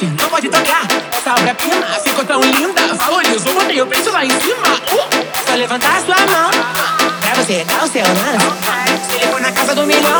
Assim, não pode tocar. Essa obra-prima é ficou tão linda. Valorizou, botei o preço lá em cima. Uh, só levantar sua mão pra você dar o seu lance. Se ele na casa do milhão,